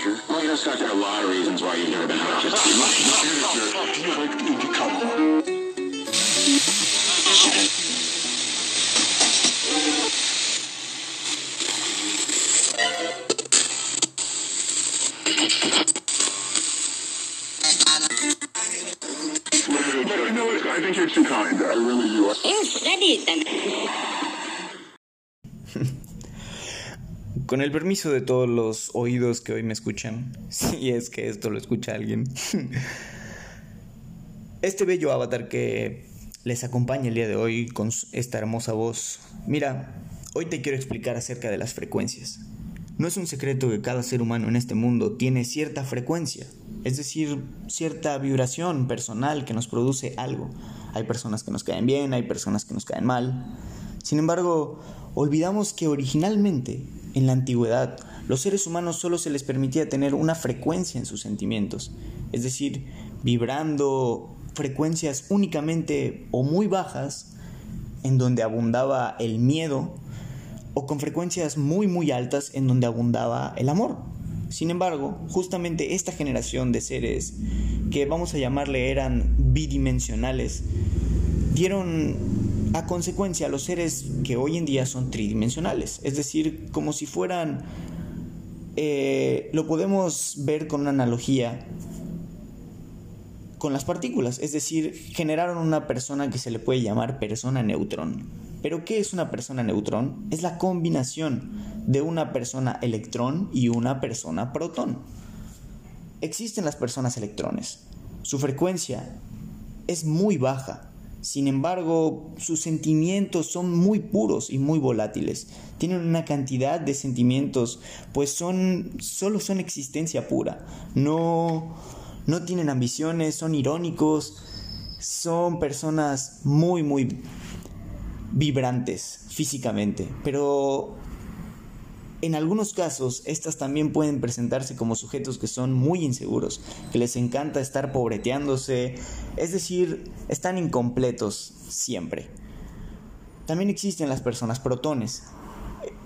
manager. Well, you know, Scott, there are a lot of reasons why you've never been out. Just Manager, do you like the indie? You know what? I think you're too kind. I really do. You studied them. Con el permiso de todos los oídos que hoy me escuchan, si es que esto lo escucha alguien, este bello avatar que les acompaña el día de hoy con esta hermosa voz, mira, hoy te quiero explicar acerca de las frecuencias. No es un secreto que cada ser humano en este mundo tiene cierta frecuencia, es decir, cierta vibración personal que nos produce algo. Hay personas que nos caen bien, hay personas que nos caen mal. Sin embargo, olvidamos que originalmente, en la antigüedad, los seres humanos solo se les permitía tener una frecuencia en sus sentimientos, es decir, vibrando frecuencias únicamente o muy bajas, en donde abundaba el miedo, o con frecuencias muy muy altas en donde abundaba el amor. Sin embargo, justamente esta generación de seres que vamos a llamarle eran bidimensionales, dieron a consecuencia los seres que hoy en día son tridimensionales, es decir, como si fueran, eh, lo podemos ver con una analogía con las partículas, es decir, generaron una persona que se le puede llamar persona neutrón. Pero ¿qué es una persona neutrón? Es la combinación de una persona electrón y una persona protón. Existen las personas electrones. Su frecuencia es muy baja. Sin embargo, sus sentimientos son muy puros y muy volátiles. Tienen una cantidad de sentimientos, pues son solo son existencia pura. No no tienen ambiciones, son irónicos, son personas muy muy vibrantes físicamente, pero en algunos casos, estas también pueden presentarse como sujetos que son muy inseguros, que les encanta estar pobreteándose, es decir, están incompletos siempre. También existen las personas protones.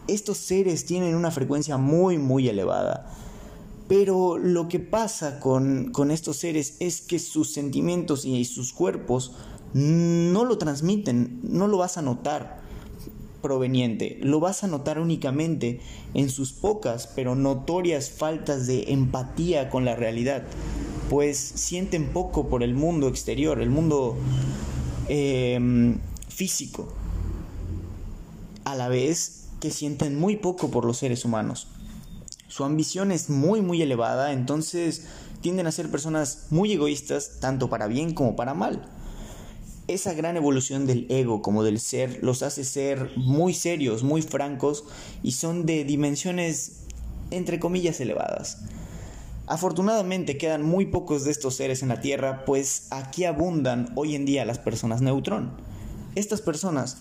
Estos seres tienen una frecuencia muy, muy elevada. Pero lo que pasa con, con estos seres es que sus sentimientos y sus cuerpos no lo transmiten, no lo vas a notar proveniente, lo vas a notar únicamente en sus pocas pero notorias faltas de empatía con la realidad, pues sienten poco por el mundo exterior, el mundo eh, físico, a la vez que sienten muy poco por los seres humanos. Su ambición es muy muy elevada, entonces tienden a ser personas muy egoístas, tanto para bien como para mal esa gran evolución del ego como del ser los hace ser muy serios, muy francos y son de dimensiones entre comillas elevadas. Afortunadamente quedan muy pocos de estos seres en la Tierra, pues aquí abundan hoy en día las personas neutrón. Estas personas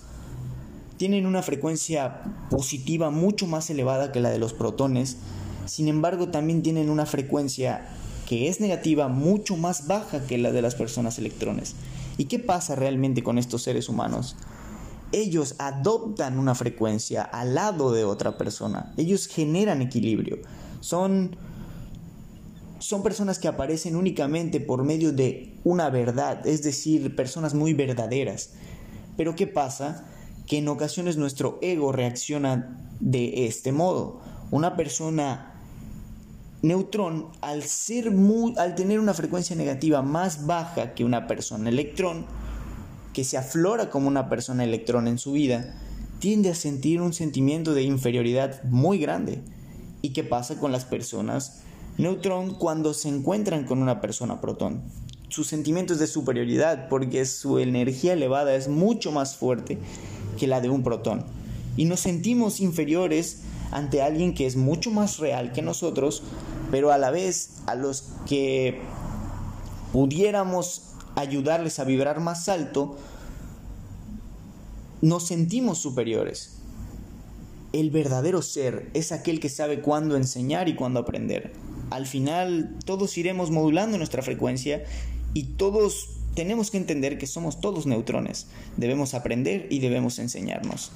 tienen una frecuencia positiva mucho más elevada que la de los protones, sin embargo también tienen una frecuencia que es negativa mucho más baja que la de las personas electrones. ¿Y qué pasa realmente con estos seres humanos? Ellos adoptan una frecuencia al lado de otra persona. Ellos generan equilibrio. Son, son personas que aparecen únicamente por medio de una verdad, es decir, personas muy verdaderas. Pero ¿qué pasa? Que en ocasiones nuestro ego reacciona de este modo. Una persona neutrón, al, tener una frecuencia negativa más baja que una persona electrón, que se aflora como una persona electrón en su vida, tiende a sentir un sentimiento de inferioridad muy grande. ¿Y qué pasa con las personas neutrón cuando se encuentran con una persona protón? Sus sentimientos de superioridad porque su energía elevada es mucho más fuerte que la de un protón. Y nos sentimos inferiores ante alguien que es mucho más real que nosotros, pero a la vez a los que pudiéramos ayudarles a vibrar más alto, nos sentimos superiores. El verdadero ser es aquel que sabe cuándo enseñar y cuándo aprender. Al final todos iremos modulando nuestra frecuencia y todos tenemos que entender que somos todos neutrones. Debemos aprender y debemos enseñarnos.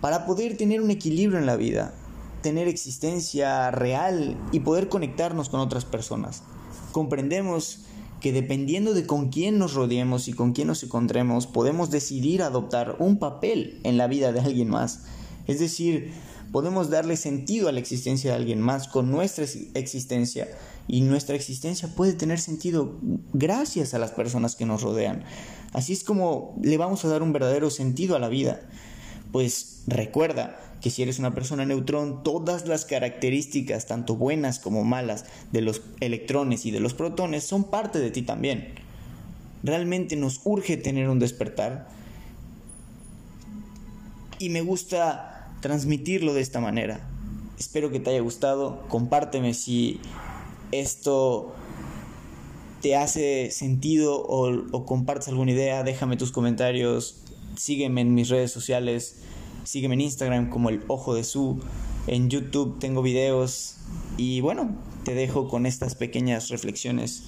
Para poder tener un equilibrio en la vida, tener existencia real y poder conectarnos con otras personas. Comprendemos que dependiendo de con quién nos rodeemos y con quién nos encontremos, podemos decidir adoptar un papel en la vida de alguien más. Es decir, podemos darle sentido a la existencia de alguien más con nuestra existencia y nuestra existencia puede tener sentido gracias a las personas que nos rodean. Así es como le vamos a dar un verdadero sentido a la vida. Pues recuerda que si eres una persona neutrón, todas las características, tanto buenas como malas, de los electrones y de los protones son parte de ti también. Realmente nos urge tener un despertar y me gusta transmitirlo de esta manera. Espero que te haya gustado. Compárteme si esto te hace sentido o, o compartes alguna idea. Déjame tus comentarios. Sígueme en mis redes sociales. Sígueme en Instagram como el Ojo de Su. En YouTube tengo videos. Y bueno, te dejo con estas pequeñas reflexiones.